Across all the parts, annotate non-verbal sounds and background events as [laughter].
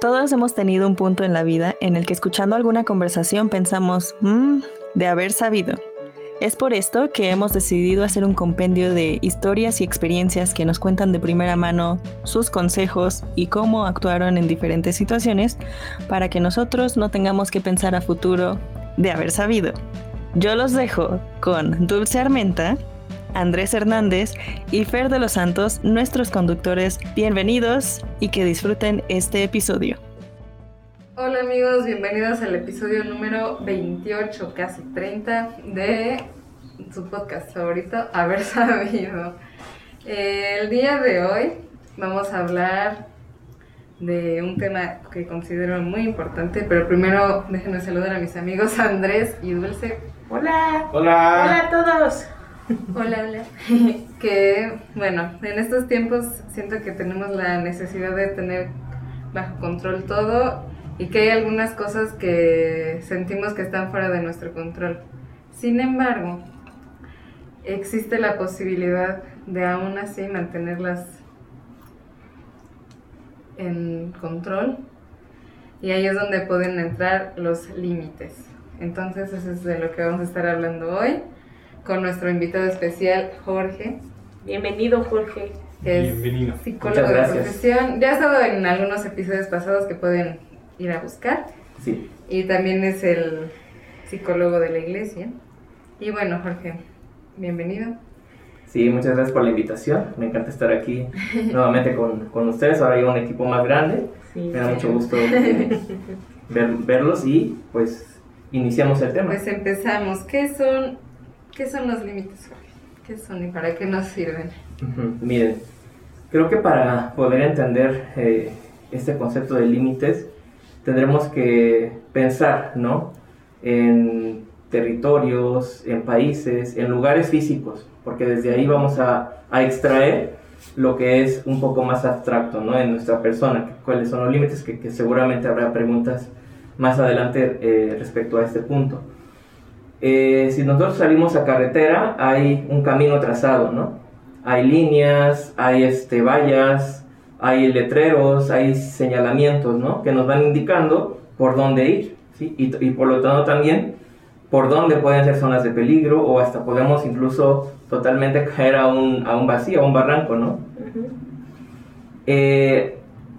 Todos hemos tenido un punto en la vida en el que escuchando alguna conversación pensamos, mmm, de haber sabido. Es por esto que hemos decidido hacer un compendio de historias y experiencias que nos cuentan de primera mano sus consejos y cómo actuaron en diferentes situaciones para que nosotros no tengamos que pensar a futuro de haber sabido. Yo los dejo con Dulce Armenta, Andrés Hernández y Fer de los Santos, nuestros conductores. Bienvenidos y que disfruten este episodio. Hola amigos, bienvenidos al episodio número 28, casi 30 de su podcast favorito, Haber Sabido. el día de hoy vamos a hablar de un tema que considero muy importante, pero primero déjenme saludar a mis amigos Andrés y Dulce. Hola. Hola. Hola a todos. Hola, hola. [laughs] que bueno, en estos tiempos siento que tenemos la necesidad de tener bajo control todo y que hay algunas cosas que sentimos que están fuera de nuestro control. Sin embargo, existe la posibilidad de aún así mantenerlas en control y ahí es donde pueden entrar los límites. Entonces eso es de lo que vamos a estar hablando hoy con nuestro invitado especial, Jorge. Bienvenido, Jorge. Que Bienvenido. es psicólogo de profesión. Ya ha estado en algunos episodios pasados que pueden ir a buscar. Sí. Y también es el psicólogo de la iglesia. Y bueno, Jorge, bienvenido. Sí, muchas gracias por la invitación. Me encanta estar aquí [laughs] nuevamente con, con ustedes. Ahora hay un equipo más grande. Sí, Me da sí. mucho gusto eh, [laughs] ver- verlos y pues iniciamos el tema. Pues empezamos. ¿Qué son, qué son los límites, Jorge? ¿Qué son y para qué nos sirven? Miren, creo que para poder entender eh, este concepto de límites, tendremos que pensar, ¿no? En territorios, en países, en lugares físicos, porque desde ahí vamos a, a extraer lo que es un poco más abstracto, ¿no? En nuestra persona, cuáles son los límites, que, que seguramente habrá preguntas más adelante eh, respecto a este punto. Eh, si nosotros salimos a carretera, hay un camino trazado, ¿no? Hay líneas, hay este, vallas, hay letreros, hay señalamientos, ¿no? Que nos van indicando por dónde ir, ¿sí? Y, y por lo tanto también por dónde pueden ser zonas de peligro o hasta podemos incluso totalmente caer a un, a un vacío, a un barranco, ¿no? Ujú. Eh,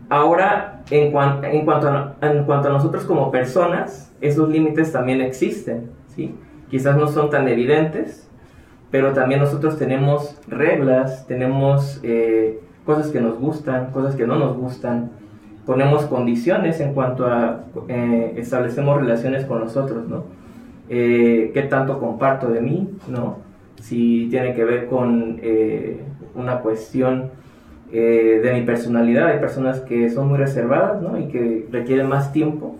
ahora, en, cuan- en, cuanto a, en cuanto a nosotros como personas, esos límites también existen, ¿sí? Quizás no son tan evidentes, pero también nosotros tenemos reglas, tenemos eh, cosas que nos gustan, cosas que no nos gustan, ponemos condiciones en cuanto a eh, establecemos relaciones con nosotros, ¿no? Eh, ¿Qué tanto comparto de mí, ¿no? Si tiene que ver con eh, una cuestión eh, de mi personalidad. Hay personas que son muy reservadas ¿no? y que requieren más tiempo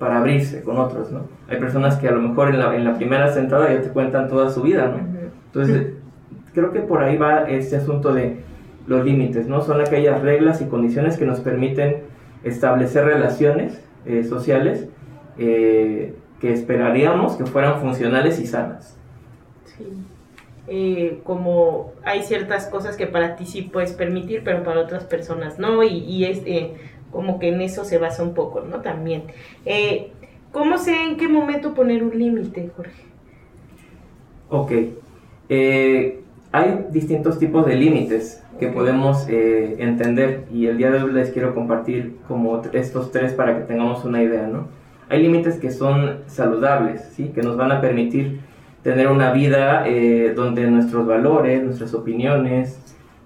para abrirse con otros. ¿no? Hay personas que a lo mejor en la, en la primera sentada ya te cuentan toda su vida. ¿no? Entonces, creo que por ahí va este asunto de los límites. ¿no? Son aquellas reglas y condiciones que nos permiten establecer relaciones eh, sociales eh, que esperaríamos que fueran funcionales y sanas. Sí. Eh, como hay ciertas cosas que para ti sí puedes permitir, pero para otras personas no, y, y es eh, como que en eso se basa un poco, ¿no? También. Eh, ¿Cómo sé en qué momento poner un límite, Jorge? Ok. Eh, hay distintos tipos de límites que podemos eh, entender y el día de hoy les quiero compartir como estos tres para que tengamos una idea, ¿no? Hay límites que son saludables, ¿sí? Que nos van a permitir tener una vida eh, donde nuestros valores, nuestras opiniones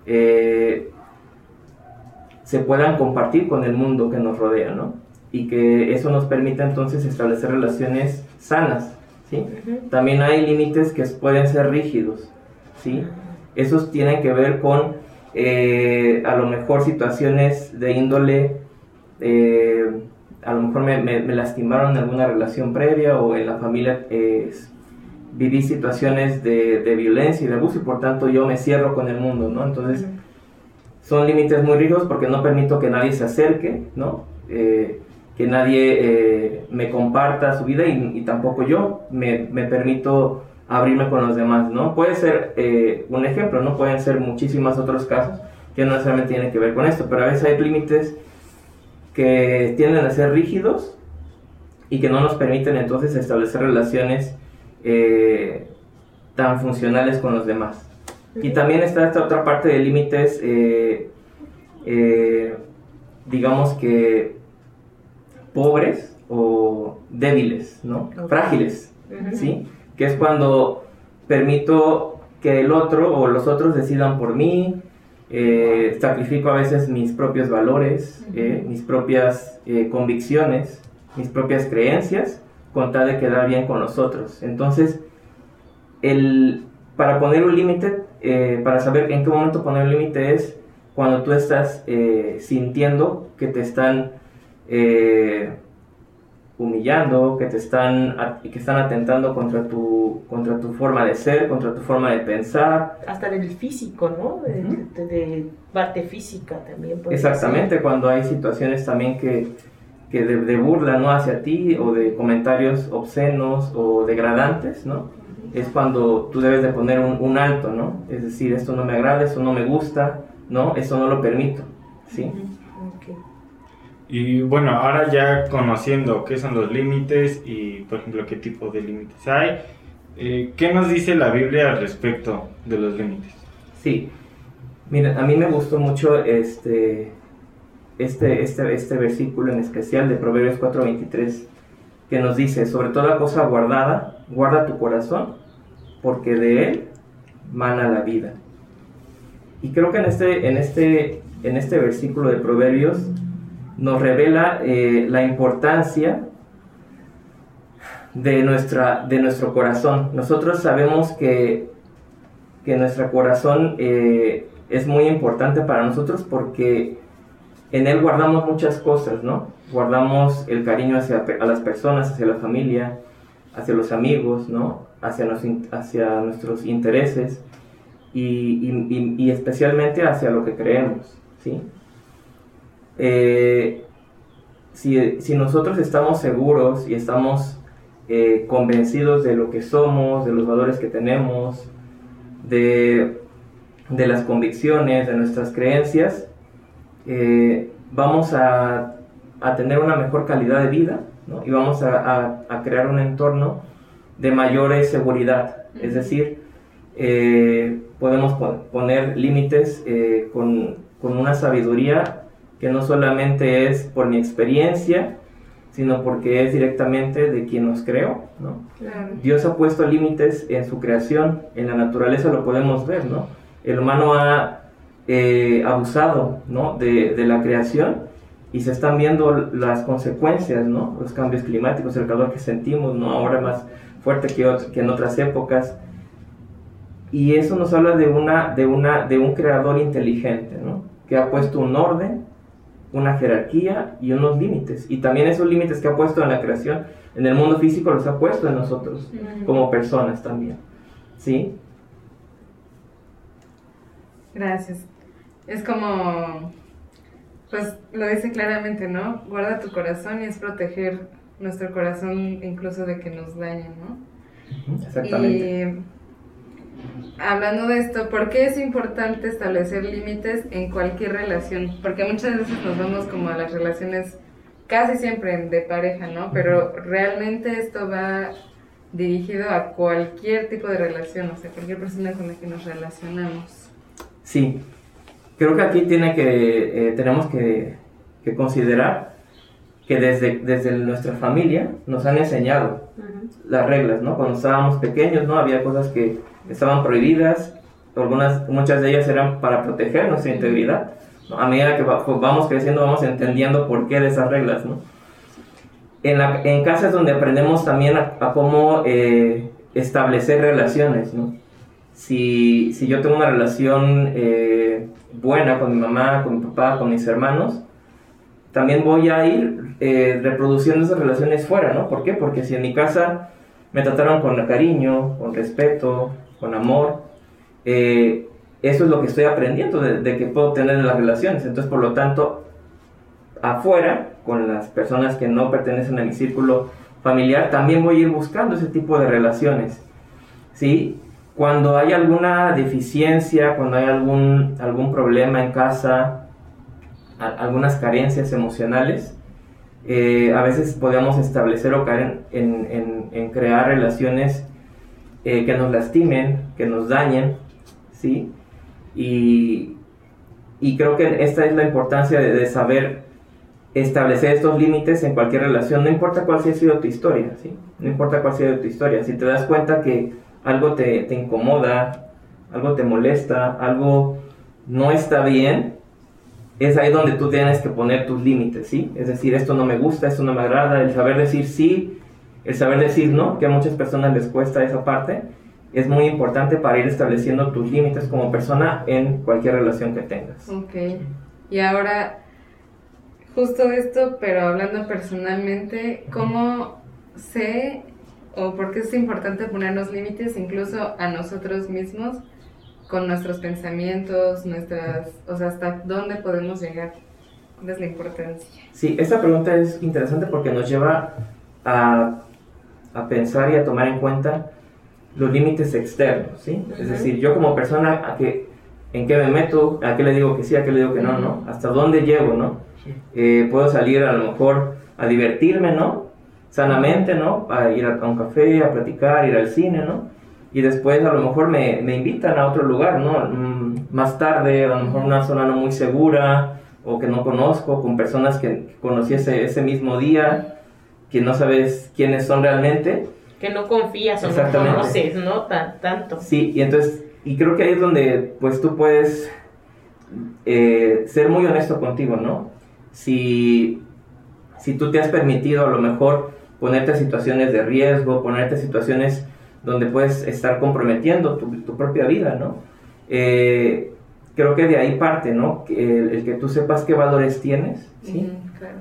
eh, se puedan compartir con el mundo que nos rodea, ¿no? Y que eso nos permita entonces establecer relaciones sanas, ¿sí? También hay límites que pueden ser rígidos, ¿sí? Esos tienen que ver con eh, a lo mejor situaciones de índole, eh, a lo mejor me, me- me lastimaron en alguna relación previa o en la familia eh, viví situaciones de, de violencia y de abuso y por tanto yo me cierro con el mundo, ¿no? Entonces son límites muy rígidos porque no permito que nadie se acerque, ¿no? Eh, que nadie eh, me comparta su vida y, tampoco yo me, me permito abrirme con los demás, ¿no? Puede ser eh, un ejemplo, ¿no? Pueden ser muchísimos otros casos que no necesariamente tienen que ver con esto, pero a veces hay límites que tienden a ser rígidos y que no nos permiten entonces establecer relaciones tan funcionales con los demás. Y también está esta otra parte de límites, eh, eh, digamos que pobres o débiles, ¿no? Frágiles, ¿sí? Que es cuando permito que el otro o los otros decidan por mí, eh, sacrifico a veces mis propios valores, mis propias convicciones, mis propias creencias, con tal de quedar bien con los otros. Entonces, el, para poner un límite, eh, para saber en qué momento poner límite es cuando tú estás eh, sintiendo que te están eh, humillando, que te están, que están atentando contra tu, contra tu forma de ser, contra tu forma de pensar. Hasta del físico, ¿no? De, parte física también. Exactamente, cuando hay situaciones también que, que de, de, burla, ¿no? Hacia ti o de comentarios obscenos o degradantes, ¿no? Es cuando tú debes de poner un, alto, ¿no? Es decir, esto no me agrada, esto no me gusta, ¿no? Esto no lo permito, ¿sí? Y bueno, ahora ya conociendo qué son los límites y, por ejemplo, qué tipo de límites hay, eh, ¿qué nos dice la Biblia al respecto de los límites? Sí, mira, a mí me gustó mucho este, este, este, este versículo en especial de Proverbios 4:23, que nos dice, sobre toda cosa guardada, guarda tu corazón, porque de él mana la vida. Y creo que en este, en este, en este versículo de Proverbios nos revela eh, la importancia de, nuestra, de nuestro corazón. Nosotros sabemos que, que nuestro corazón eh, es muy importante para nosotros porque en él guardamos muchas cosas, ¿no? Guardamos el cariño hacia a las personas, hacia la familia, hacia los amigos, ¿no? Hacia, hacia nuestros intereses y, especialmente hacia lo que creemos. ¿sí? Eh, si, nosotros estamos seguros y estamos eh, convencidos de lo que somos, de los valores que tenemos, de, las convicciones, de nuestras creencias, eh, vamos a, tener una mejor calidad de vida y vamos a, a crear un entorno de mayor seguridad. Es decir, eh, podemos poner límites eh, con, una sabiduría que no solamente es por mi experiencia, sino porque es directamente de quien nos creó. Dios ha puesto límites en su creación, en la naturaleza lo podemos ver. ¿no? El humano ha eh, abusado ¿no? de, de, la creación y se están viendo las consecuencias, ¿no? los cambios climáticos, el calor que sentimos, ¿no? ahora más fuerte que, en otras épocas. Y eso nos habla de, una, de, una, de un creador inteligente, ¿no? que ha puesto un orden, una jerarquía y unos límites. Y también esos límites que ha puesto en la creación, en el mundo físico, los ha puesto en nosotros, como personas también. ¿Sí? Gracias. Es como, pues lo dice claramente, ¿no? Guarda tu corazón y es proteger nuestro corazón incluso de que nos dañen, ¿no? Exactamente. Y hablando de esto, ¿por qué es importante establecer límites en cualquier relación? Porque muchas veces nos vamos como a las relaciones casi siempre de pareja, ¿no? Pero realmente esto va dirigido a cualquier tipo de relación, o sea, cualquier persona con la que nos relacionamos. Sí, creo que aquí tiene que, eh, tenemos que, que considerar que desde, desde nuestra familia nos han enseñado las reglas, ¿no? Cuando estábamos pequeños, ¿no? Había cosas que estaban prohibidas, algunas, muchas de ellas eran para proteger nuestra integridad. A medida que pues, vamos creciendo, vamos entendiendo por qué de esas reglas, ¿no? En, la, en casa es donde aprendemos también a, cómo eh, establecer relaciones, ¿no? Si, si, yo tengo una relación eh, buena con mi mamá, con mi papá, con mis hermanos, también voy a ir eh, reproduciendo esas relaciones fuera, ¿no? ¿Por qué? Porque si en mi casa me trataron con cariño, con respeto, con amor, eh, eso es lo que estoy aprendiendo de, que puedo tener en las relaciones. Entonces, por lo tanto, afuera, con las personas que no pertenecen a mi círculo familiar, también voy a ir buscando ese tipo de relaciones, ¿sí? Cuando hay alguna deficiencia, cuando hay algún, algún problema en casa, algunas carencias emocionales, eh, a veces podemos establecer o caer en, crear relaciones eh, que nos lastimen, que nos dañen, ¿sí? Y, y creo que esta es la importancia de, saber establecer estos límites en cualquier relación, no importa cuál sea sido tu historia, ¿sí? No importa cuál sea tu historia, si te das cuenta que algo te, te incomoda, algo te molesta, algo no está bien, es ahí donde tú tienes que poner tus límites, ¿sí? Es decir, esto no me gusta, esto no me agrada, el saber decir sí, el saber decir no, que a muchas personas les cuesta esa parte, es muy importante para ir estableciendo tus límites como persona en cualquier relación que tengas. Ok, y ahora, justo esto, pero hablando personalmente, ¿cómo sé o por qué es importante ponernos límites incluso a nosotros mismos? Con nuestros pensamientos, nuestras, o sea, hasta dónde podemos llegar. ¿Cuál es la importancia? Sí, esta pregunta es interesante porque nos lleva a, a pensar y a tomar en cuenta los límites externos, ¿sí? Es decir, yo como persona, ¿a qué, ¿en qué me meto? ¿A qué le digo que sí? ¿A qué le digo que no? ¿no? ¿Hasta dónde llego? ¿no? Eh, puedo salir a lo mejor a divertirme, ¿no? Sanamente, ¿no? A ir a un café, a platicar, ir al cine, ¿no? Y después a lo mejor me, me invitan a otro lugar, ¿no? Mm, más tarde, a lo mejor una zona no muy segura o que no conozco, con personas que conocí ese, ese mismo día, que no sabes quiénes son realmente. Que no confías o no conoces, ¿no? tanto. Sí, y entonces, y creo que ahí es donde pues tú puedes eh, ser muy honesto contigo, ¿no? Si, si tú te has permitido a lo mejor ponerte a situaciones de riesgo, ponerte a situaciones donde puedes estar comprometiendo tu, tu propia vida, ¿no? Eh, creo que de ahí parte, ¿no? El, que tú sepas qué valores tienes, ¿sí?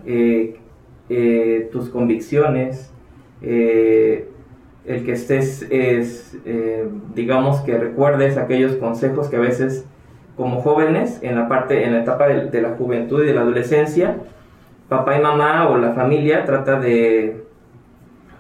Eh, eh, tus convicciones, el que estés, es, digamos, que recuerdes aquellos consejos que a veces como jóvenes, en la parte, en la etapa de, de la juventud y de la adolescencia, papá y mamá o la familia trata de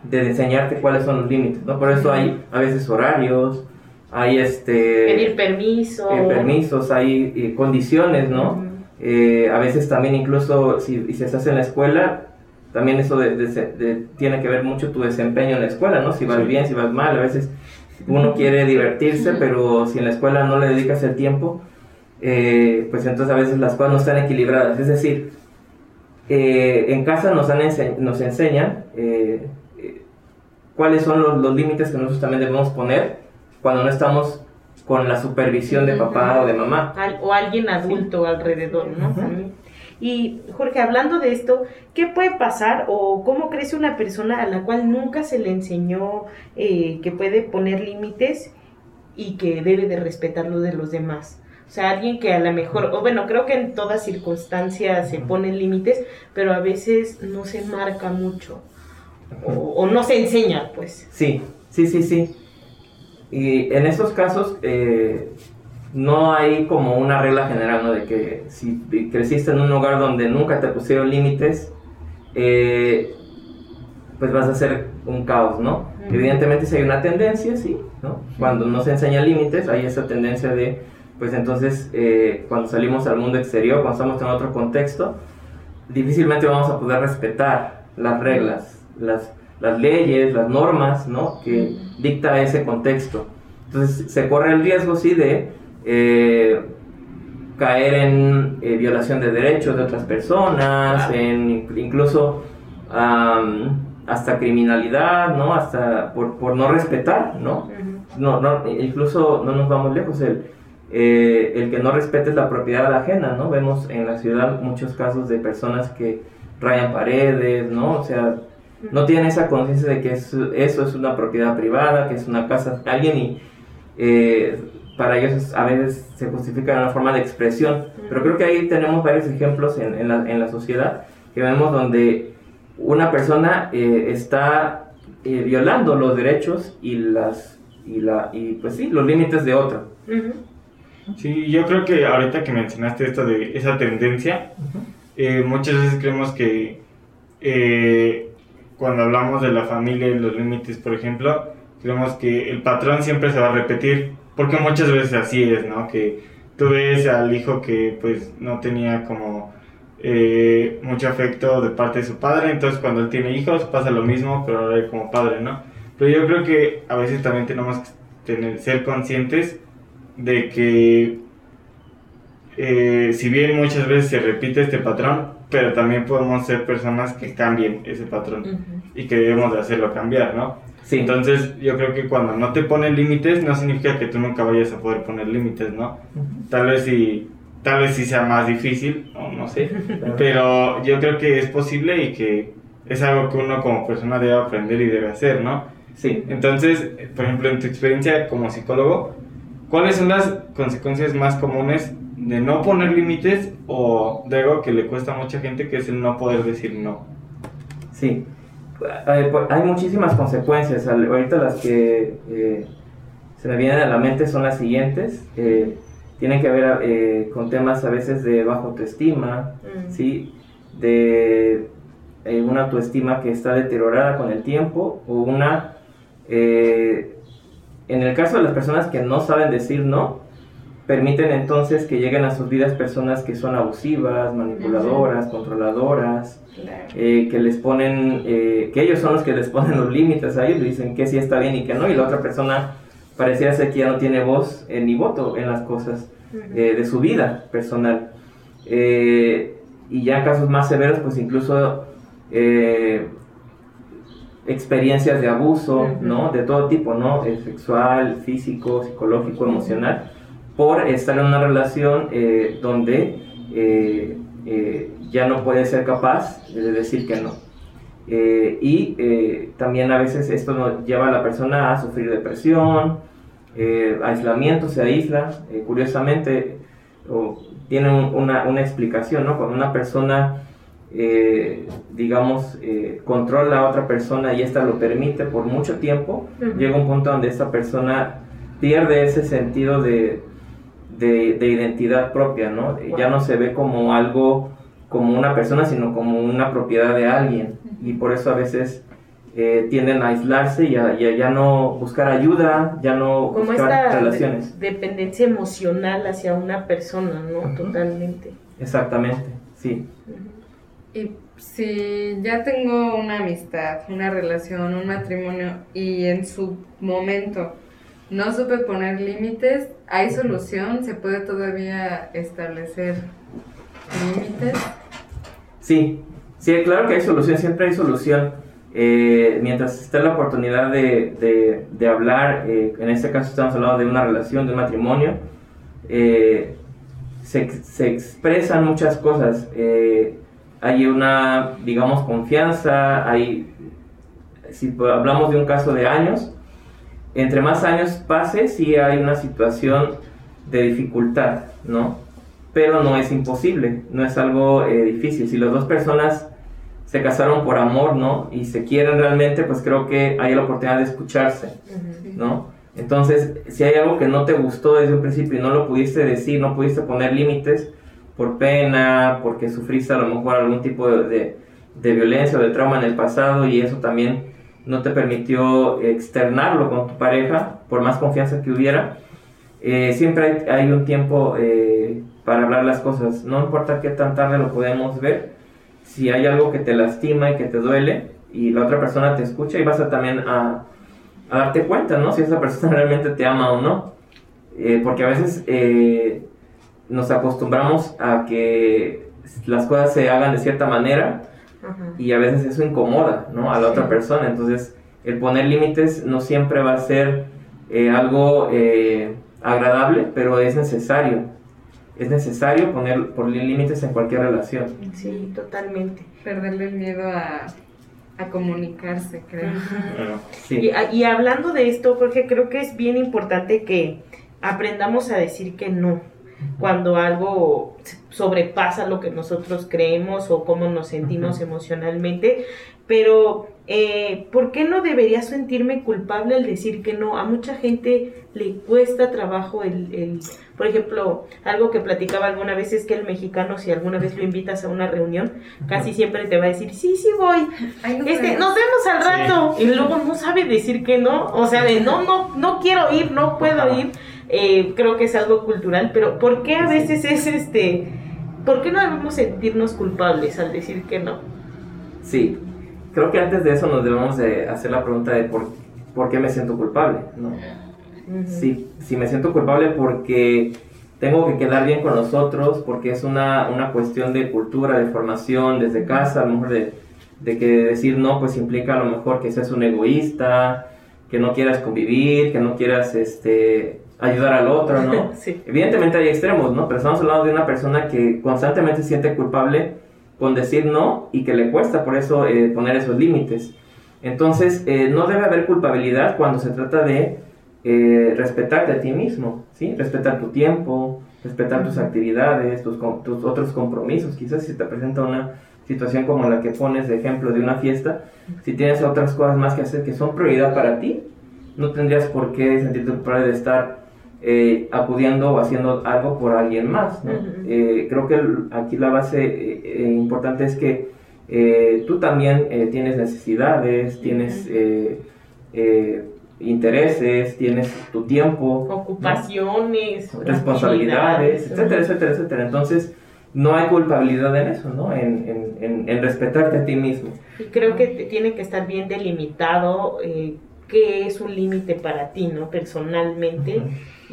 de enseñarte cuáles son los límites, ¿no? Por eso hay a veces horarios, hay este... Pedir permiso. Eh, permisos, hay eh, condiciones, ¿no? Eh, a veces también incluso si, si, estás en la escuela, también eso de, tiene que ver mucho tu desempeño en la escuela, ¿no? Si vas bien, si vas mal, a veces uno quiere divertirse, pero si en la escuela no le dedicas el tiempo, pues entonces a veces las cosas no están equilibradas. Es decir, en casa nos, han nos enseñan cuáles son los, límites que nosotros también debemos poner cuando no estamos con la supervisión de papá o de mamá. o alguien adulto alrededor, ¿no? Y Jorge, hablando de esto, ¿qué puede pasar o cómo crece una persona a la cual nunca se le enseñó eh, que puede poner límites y que debe de respetar lo de los demás? O sea, alguien que a lo mejor, o bueno, creo que en todas circunstancias se ponen límites, pero a veces no se marca mucho o, no se enseña, pues. Sí, sí, sí, sí. Y en estos casos eh, no hay como una regla general, ¿no? De que si creciste en un lugar donde nunca te pusieron límites, eh, pues vas a ser un caos, ¿no? Evidentemente si hay una tendencia, sí, ¿no? Cuando no se enseña límites, hay esa tendencia de, pues entonces, eh, cuando salimos al mundo exterior, cuando estamos en otro contexto, difícilmente vamos a poder respetar las reglas las, las leyes, las normas, ¿no? Que dicta ese contexto. Entonces se corre el riesgo, sí, de eh, caer en eh, violación de derechos de otras personas, en incluso hasta criminalidad, ¿no? Hasta por, por no respetar, ¿no? no, no incluso no nos vamos lejos, el, eh, el que no respete la propiedad ajena, ¿no? Vemos en la ciudad muchos casos de personas que rayan paredes, ¿no? O sea, no tienen esa conciencia de que eso, es una propiedad privada, que es una casa de alguien y eh, para ellos a veces se justifica de una forma de expresión. Pero creo que ahí tenemos varios ejemplos en, en, la, en la, sociedad que vemos donde una persona eh, está eh, violando los derechos y las y la y pues sí los límites de otra. Sí, yo creo que ahorita que mencionaste esto de esa tendencia, muchas veces creemos que cuando hablamos de la familia y los límites, por ejemplo, creemos que el patrón siempre se va a repetir, porque muchas veces así es, ¿no? Que tú ves al hijo que pues no tenía como eh, mucho afecto de parte de su padre, entonces cuando él tiene hijos pasa lo mismo, pero ahora como padre, ¿no? Pero yo creo que a veces también tenemos que tener, ser conscientes de que eh, si bien muchas veces se repite este patrón, pero también podemos ser personas que cambien ese patrón y que debemos de hacerlo cambiar, ¿no? Sí, Entonces yo creo que cuando no te ponen límites no significa que tú nunca vayas a poder poner límites, ¿no? Tal vez sí, tal vez sí sea más difícil, o no sé, pero yo creo que es posible y que es algo que uno como persona debe aprender y debe hacer, ¿no? sí. Entonces, por ejemplo, en tu experiencia como psicólogo, ¿cuáles son las consecuencias más comunes de no poner límites o de algo que le cuesta a mucha gente que es el no poder decir no? Sí, pues, hay muchísimas consecuencias. Ahorita las que eh, se me vienen a la mente son las siguientes. Eh, tienen que ver eh, con temas a veces de baja autoestima, Mm. ¿sí? de eh, una autoestima que está deteriorada con el tiempo o una... eh, en el caso de las personas que no saben decir no, permiten entonces que lleguen a sus vidas personas que son abusivas, manipuladoras, controladoras, Claro. eh, que les ponen, eh, que ellos son los que les [laughs] ponen los límites a ellos, le dicen que sí está bien y que no, y la otra persona pareciera ser que ya no tiene voz eh, ni voto en las cosas de su vida personal. Y ya en casos más severos, pues incluso experiencias de abuso. ¿no? De todo tipo, ¿no? Sexual, físico, psicológico, emocional, por estar en una relación eh, donde eh, eh, ya no puede ser capaz de decir que no. Eh, y eh, también a veces esto nos lleva a la persona a sufrir depresión, eh, aislamiento, se aísla. curiosamente, o tiene un- una, una explicación, ¿no? Cuando una persona, digamos, controla a otra persona y esta lo permite por mucho tiempo, Ujú. llega un punto donde esta persona pierde ese sentido de, de, de identidad propia, ¿no? Ya no se ve como algo, como una persona, sino como una propiedad de alguien. Y por eso a veces eh, tienden a aislarse y a, y a ya no buscar ayuda, ya no Como buscar esta relaciones. de- dependencia emocional hacia una persona, ¿no? Totalmente. Exactamente, sí. Y si ya tengo una amistad, una relación, un matrimonio y en su momento no supe poner límites, ¿hay solución? ¿Se puede todavía establecer límites? Sí, sí, claro que hay solución, siempre hay solución. Eh, mientras esté la oportunidad de, de- de hablar, eh, en este caso estamos hablando de una relación, de un matrimonio, eh, se, se expresan muchas cosas. Eh, hay una, digamos, confianza, hay, si hablamos de un caso de años, entre más años pase, sí hay una situación de dificultad, ¿no? Pero no es imposible, no es algo eh, difícil. Si las dos personas se casaron por amor, ¿no? Y se quieren realmente, pues creo que hay la oportunidad de escucharse. ¿no? Entonces, si hay algo que no te gustó desde un principio y no lo pudiste decir, no pudiste poner límites por pena, porque sufriste a lo mejor algún tipo de, de- de violencia o de trauma en el pasado y eso también no te permitió externarlo con tu pareja, por más confianza que hubiera, eh, siempre hay, un tiempo eh, para hablar las cosas. No importa qué tan tarde lo podemos ver, si hay algo que te lastima y que te duele y la otra persona te escucha y vas a también a, darte cuenta, ¿no? Si esa persona [laughs] realmente te ama o no. Eh, porque a veces nos acostumbramos a que las cosas se hagan de cierta manera Ajá. y a veces eso incomoda, ¿no? A la otra persona. Entonces, el poner límites no siempre va a ser eh, algo eh, agradable, pero es necesario. Es necesario poner, poner límites en cualquier relación. Sí, totalmente. Perderle el miedo a, a comunicarse, creo. Bueno, Sí. Y, y hablando de esto, Jorge, creo que es bien importante que aprendamos a decir que no cuando algo sobrepasa lo que nosotros creemos o cómo nos sentimos emocionalmente. Pero, eh, ¿por qué no debería sentirme culpable al decir que no? A mucha gente le cuesta trabajo el, el- por ejemplo, algo que platicaba alguna vez es que el mexicano, si alguna vez lo invitas a una reunión, casi siempre te va a decir, sí, sí voy, este, nos vemos al rato. Y luego no sabe decir que no. O sea, de no, no, no quiero ir, no puedo ir. Eh, creo que es algo cultural, pero ¿por qué a veces es este ¿por qué no debemos sentirnos culpables al decir que no? Sí, creo que antes de eso nos debemos de hacer la pregunta de por, por qué me siento culpable, ¿no? Si, si me siento culpable porque tengo que quedar bien con los otros, porque es una, una cuestión de cultura, de formación, desde casa, a lo mejor de, de que decir no, pues implica a lo mejor que seas un egoísta, que no quieras convivir, que no quieras este, ayudar al otro, ¿no? [laughs] Sí. Evidentemente hay extremos, ¿no? Pero estamos hablando de una persona que constantemente se siente culpable con decir no y que le cuesta por eso eh, poner esos límites. Entonces, eh, no debe haber culpabilidad cuando se trata de eh, respetarte a ti mismo, ¿sí? Respetar tu tiempo, respetar tus actividades, tus, tus otros compromisos. Quizás si te presenta una situación como la que pones de ejemplo de una fiesta, si tienes otras cosas más que hacer que son prioridad para ti, no tendrías por qué sentirte culpable de estar eh, acudiendo o haciendo algo por alguien más. ¿no? Eh, creo que aquí la base eh, eh, importante es que tú también tienes necesidades, tienes intereses, tienes tu tiempo, ¿no? Ocupaciones, responsabilidades, etcétera, etcétera, etcétera. Entonces, no hay culpabilidad en eso, ¿no? En, en- en- en respetarte a ti mismo. Y creo que tiene que estar bien delimitado qué es un límite para ti, ¿no? Personalmente.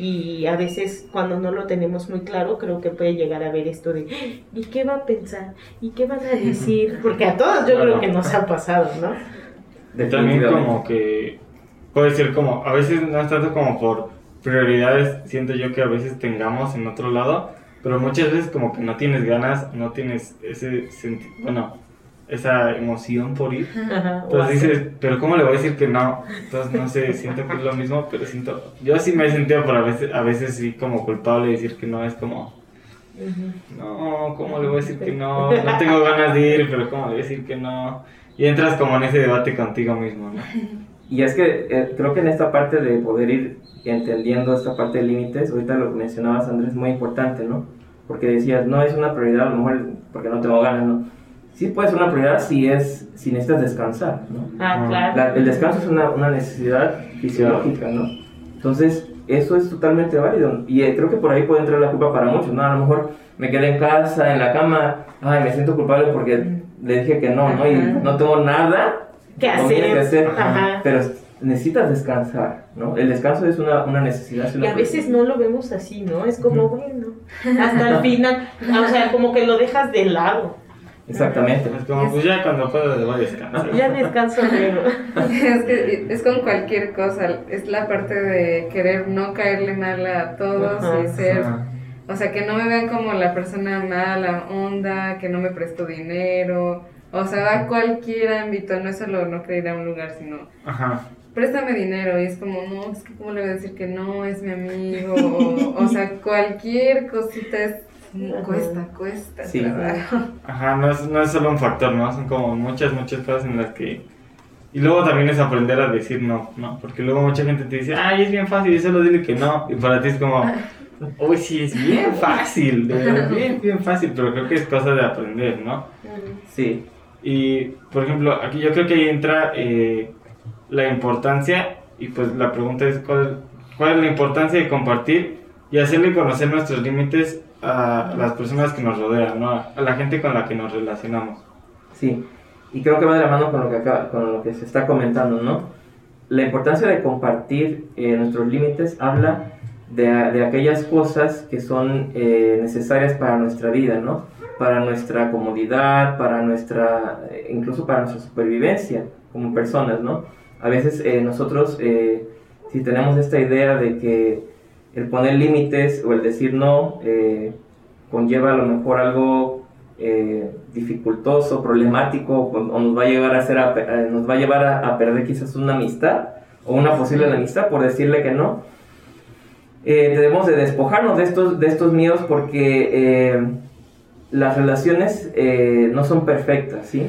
Y a veces cuando no lo tenemos muy claro, creo que puede llegar a ver esto de, ¿y qué va a pensar? ¿Y qué van a decir? [laughs] Porque a todos yo creo que nos ha pasado, ¿no? También Definitivamente. como que puede ser como, a veces no es tanto como por prioridades, siento yo que a veces tengamos en otro lado, pero muchas veces como que no tienes ganas, no tienes ese senti- bueno, esa emoción por ir. Ajá, Entonces dices, pero ¿cómo le voy a decir que no? Entonces no sé, siento que es lo mismo, pero siento, yo sí me he sentido por a veces, a veces sí como culpable de decir que no, es como, no, ¿cómo le voy a decir que no? [laughs] No tengo ganas de ir, pero ¿cómo le voy a decir que no? Y entras como en ese debate contigo mismo, ¿no? Y es que eh, creo que en esta parte de poder ir entendiendo esta parte de límites, ahorita lo que mencionabas Andrés, es muy importante, ¿no? Porque decías, no es una prioridad, a lo mejor porque no tengo ganas, ¿no? Sí puede ser una prioridad si, es, si necesitas descansar, ¿no? Ah, claro. La- el descanso es una, una necesidad fisiológica, ¿no? Entonces, eso es totalmente válido. Y eh, creo que por ahí puede entrar la culpa para muchos, ¿no? A lo mejor me quedé en casa, en la cama, ay, me siento culpable porque le dije que no, ¿no? Y no tengo nada ¿Qué no tienes hacer? que hacer. Ajá. Pero necesitas descansar, ¿no? El descanso es una, una necesidad. es Y a veces no lo vemos así, ¿no? Es como, bueno, hasta el final, o sea, como que lo dejas de lado. Exactamente. Es como, pues ya cuando puedo le voy a descansar. Ya descanso luego. [laughs] Es que es con cualquier cosa, es la parte de querer no caerle mal a todos Ajá. y ser, o sea, que no me vean como la persona mala onda, que no me presto dinero, o sea, va a cualquier ámbito, no es solo no querer ir a un lugar, sino Ajá. préstame dinero y es como, no, es que cómo le voy a decir que no, es mi amigo, o, o sea, cualquier cosita es. Cuesta, cuesta, Sí. trabajo. Ajá, no es, no es solo un factor, ¿no? Son como muchas, muchas cosas en las que... Y luego también es aprender a decir no, ¿no? Porque luego mucha gente te dice, ay, es bien fácil, y solo dile que no. Y para ti es como, [laughs] uy, sí, es bien fácil, de verdad, [laughs] bien, bien fácil, pero creo que es cosa de aprender, ¿no? Sí. Y, por ejemplo, aquí yo creo que ahí entra eh, la importancia, y pues la pregunta es, ¿cuál, ¿cuál es la importancia de compartir y hacerle conocer nuestros límites a las personas que nos rodean, ¿no? A la gente con la que nos relacionamos. Sí, y creo que va de la mano con lo que, acaba- con lo que se está comentando, ¿no? La importancia de compartir eh, nuestros límites habla de, de aquellas cosas que son eh, necesarias para nuestra vida, ¿no? Para nuestra comodidad, para nuestra, eh, incluso para nuestra supervivencia como personas, ¿no? A veces eh, nosotros, eh, si tenemos esta idea de que el poner límites o el decir no eh, conlleva a lo mejor algo eh, dificultoso, problemático, o, o nos va a llevar a pe- eh, nos va a llevar a, a perder quizás una amistad o una posible amistad por decirle que no. Eh, debemos de despojarnos de estos, de estos miedos porque las relaciones no son perfectas, ¿sí?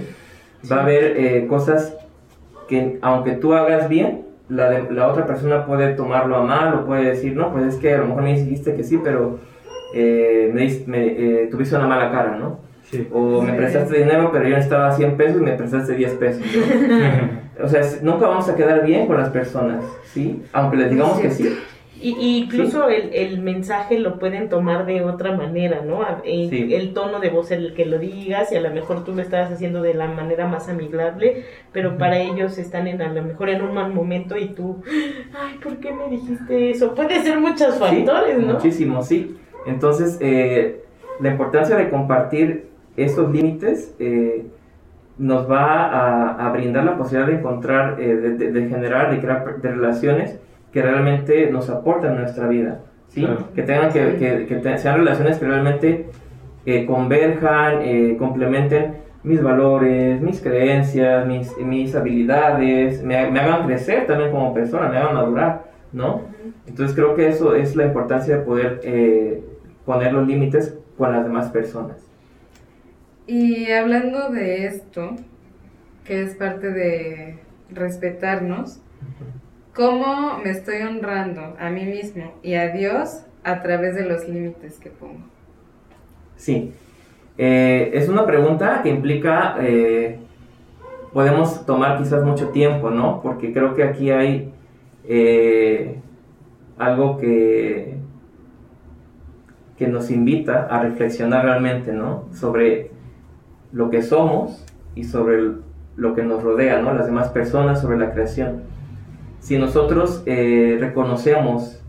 Va a haber cosas que aunque tú hagas bien, la, de- la otra persona puede tomarlo a mal o puede decir, no, pues es que a lo mejor me dijiste que sí, pero eh, me, me, eh, tuviste una mala cara, ¿no? Sí. O me prestaste dinero, pero yo necesitaba 100 pesos y me prestaste 10 pesos. ¿no? [laughs] O sea, nunca vamos a quedar bien con las personas, ¿sí? Aunque les digamos que sí. Y, y incluso el, el, mensaje lo pueden tomar de otra manera, ¿no? El, Sí. el tono de voz en el que lo digas y a lo mejor tú lo estabas haciendo de la manera más amigable, pero para ellos están en a lo mejor en un mal momento y tú, ay, ¿por qué me dijiste eso? Puede ser muchos factores, Sí, ¿no? Muchísimo, sí. Entonces, eh, la importancia de compartir esos límites eh, nos va a, a brindar la posibilidad de encontrar, eh, de, de- de generar, de crear de relaciones que realmente nos aportan a nuestra vida. ¿sí? Claro. Que tengan que, que- que te- sean relaciones que realmente eh, converjan, eh, complementen mis valores, mis creencias, mis, mis habilidades, me, me hagan crecer también como persona, me hagan madurar, ¿no? Entonces creo que eso es la importancia de poder eh, poner los límites con las demás personas. Y hablando de esto, que es parte de respetarnos, ¿cómo me estoy honrando a mí mismo y a Dios a través de los límites que pongo? Sí, Eh, es una pregunta que implica, eh, podemos tomar quizás mucho tiempo, ¿no? Porque creo que aquí hay eh, algo que, que nos invita a reflexionar realmente, ¿no? Sobre lo que somos y sobre lo que nos rodea, ¿no? Las demás personas, sobre la creación. Si nosotros eh, reconocemos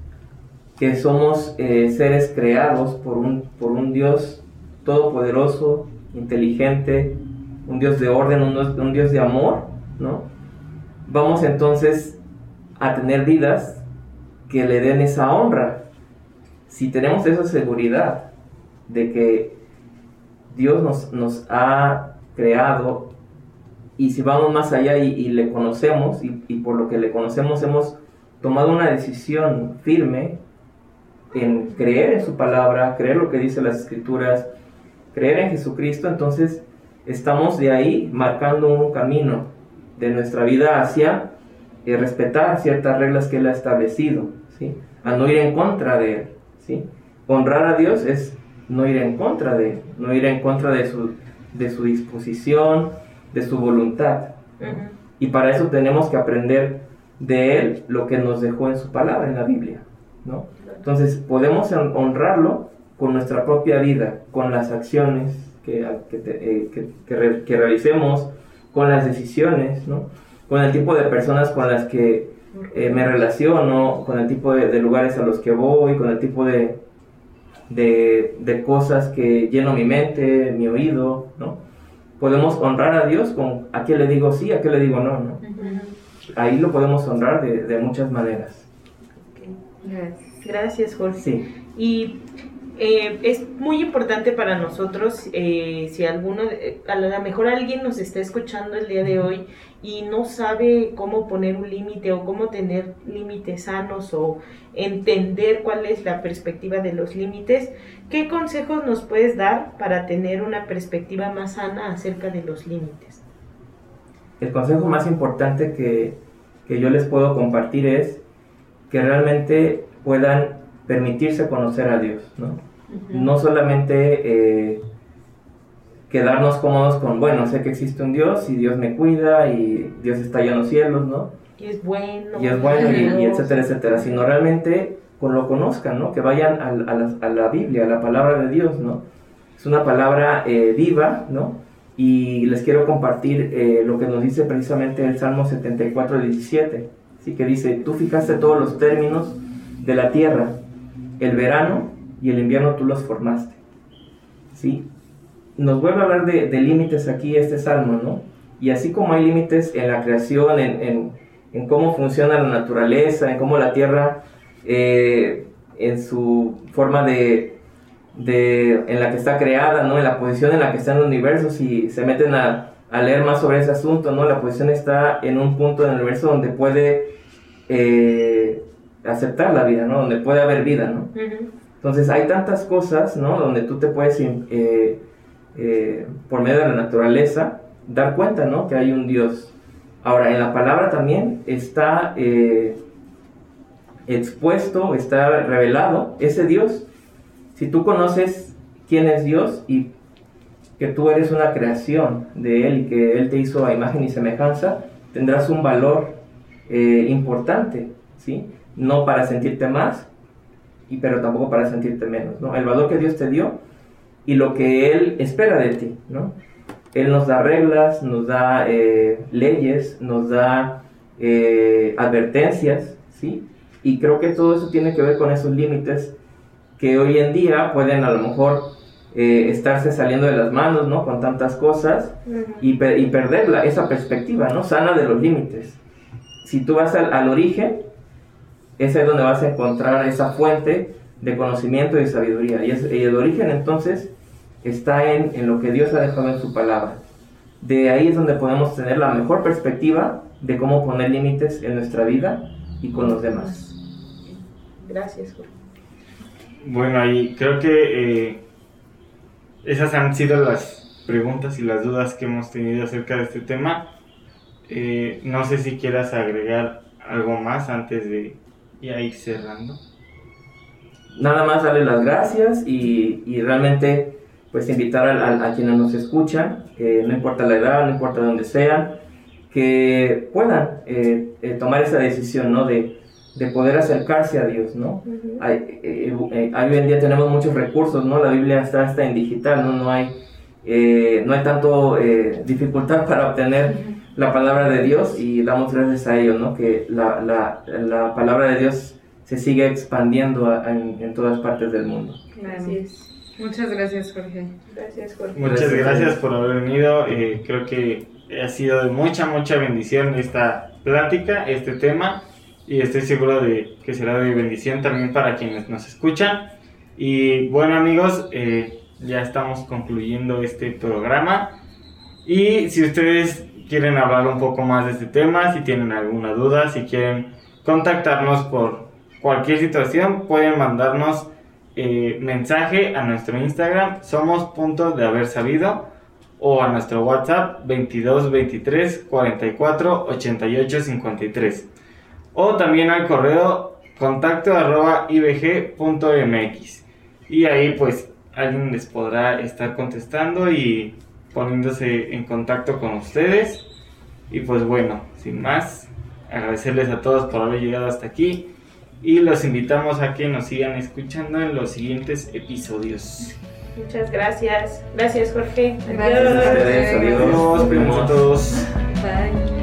que somos eh, seres creados por un, por un Dios todopoderoso, inteligente, un Dios de orden, un, Dios- de amor, ¿no? Vamos entonces a tener vidas que le den esa honra. Si tenemos esa seguridad de que Dios nos, nos ha creado y si vamos más allá y, le conocemos y, y por lo que le conocemos hemos tomado una decisión firme en creer en su palabra, creer lo que dice las escrituras, creer en Jesucristo, entonces estamos de ahí marcando un camino de nuestra vida hacia eh, respetar ciertas reglas que Él ha establecido, ¿sí? a no ir en contra de Él. ¿sí? Honrar a Dios es no ir en contra de Él, no ir en contra de su, de su disposición, de su voluntad. Y para eso tenemos que aprender de Él lo que nos dejó en su palabra, en la Biblia. ¿no? Entonces podemos hon- honrarlo con nuestra propia vida, con las acciones que, que, te- eh, que- que re- que realicemos, con las decisiones, ¿no? con el tipo de personas con las que eh, me relaciono, con el tipo de, de lugares a los que voy, con el tipo de, de, de cosas que lleno mi mente, mi oído. ¿no? Podemos honrar a Dios con a qué le digo sí, a qué le digo no. ¿no? Ahí lo podemos honrar de, de muchas maneras. Gracias. Gracias, Jorge. Sí. Y eh, es muy importante para nosotros, eh, si alguno, eh, a lo mejor alguien nos está escuchando el día de hoy y no sabe cómo poner un límite o cómo tener límites sanos o entender cuál es la perspectiva de los límites, ¿qué consejos nos puedes dar para tener una perspectiva más sana acerca de los límites? El consejo más importante que, que yo les puedo compartir es que realmente puedan permitirse conocer a Dios, ¿no? No solamente eh, quedarnos cómodos con, bueno, sé que existe un Dios y Dios me cuida y Dios está allá en los cielos, ¿no? Y es bueno. y es bueno y, y etcétera, etcétera, sino realmente con lo conozcan, ¿no? Que vayan a, a la, a la Biblia, a la palabra de Dios, ¿no? Es una palabra eh, viva, ¿no? Y les quiero compartir eh, lo que nos dice precisamente el Salmo 74, 17, ¿sí? Que dice, tú fijaste todos los términos de la tierra, el verano y el invierno tú los formaste, ¿sí? Nos vuelve a hablar de, límites aquí este Salmo, ¿no? Y así como hay límites en la creación, en, en cómo funciona la naturaleza, en cómo la Tierra, eh, en su forma de, de- en la que está creada, ¿no? en la posición en la que está en el universo, si se meten a, a leer más sobre ese asunto, ¿no? la posición está en un punto en el universo donde puede eh, aceptar la vida, ¿no? donde puede haber vida. ¿no? Ujú. Entonces hay tantas cosas, ¿no? Donde tú te puedes, eh, eh, por medio de la naturaleza, dar cuenta, ¿no? Que hay un Dios. Ahora, en la palabra también está eh, expuesto, está revelado ese Dios. Si tú conoces quién es Dios y que tú eres una creación de Él y que Él te hizo a imagen y semejanza, tendrás un valor eh, importante, ¿sí? No para sentirte más, y, pero tampoco para sentirte menos, ¿no? El valor que Dios te dio y lo que Él espera de ti, ¿no? Él nos da reglas, nos da eh, leyes, nos da eh, advertencias, ¿sí? Y creo que todo eso tiene que ver con esos límites que hoy en día pueden a lo mejor eh, estarse saliendo de las manos, ¿no? Con tantas cosas y, y, perder esa perspectiva, ¿no? Sana de los límites. Si tú vas al, al origen, ese es donde vas a encontrar esa fuente de conocimiento y sabiduría. Y, el origen entonces está en, en, lo que Dios ha dejado en su palabra. De ahí es donde podemos tener la mejor perspectiva de cómo poner límites en nuestra vida y con los demás. Gracias, Jorge. Bueno, ahí creo que eh, esas han sido las preguntas y las dudas que hemos tenido acerca de este tema. Eh, no sé si quieras agregar algo más antes de ya ir cerrando. Nada más darle las gracias y, y realmente pues invitar a, a, quienes nos escuchan, que no importa la edad, no importa dónde sean, que puedan eh, eh, tomar esa decisión, ¿no? De, de, poder acercarse a Dios, ¿no? hay, eh, hoy en día tenemos muchos recursos, ¿no? La Biblia está, está en digital, ¿no? No hay, no hay tanto dificultad [laughs] para obtener la palabra de Dios y damos gracias a ello, ¿no? Que la, la, la palabra de Dios se sigue expandiendo en, en, todas partes del mundo. Gracias. Muchas gracias, Jorge. Gracias, Jorge. Muchas gracias, gracias por haber venido. Eh, creo que ha sido de mucha, mucha bendición esta plática, este tema, y estoy seguro de que será de bendición también para quienes nos escuchan. Y bueno, amigos, eh, ya estamos concluyendo este programa. Y si ustedes quieren hablar un poco más de este tema, si tienen alguna duda, si quieren contactarnos por cualquier situación, pueden mandarnos eh, mensaje a nuestro Instagram, somos punto de haber sabido, o a nuestro WhatsApp 22 23 44 88 53, o también al correo contacto arroba ibg.mx. Y ahí pues alguien les podrá estar contestando y poniéndose en contacto con ustedes. Y pues bueno, sin más, agradecerles a todos por haber llegado hasta aquí y los invitamos a que nos sigan escuchando en los siguientes episodios. Muchas gracias. Gracias, Jorge. Gracias. Adiós. Adiós, primos a todos. Bye.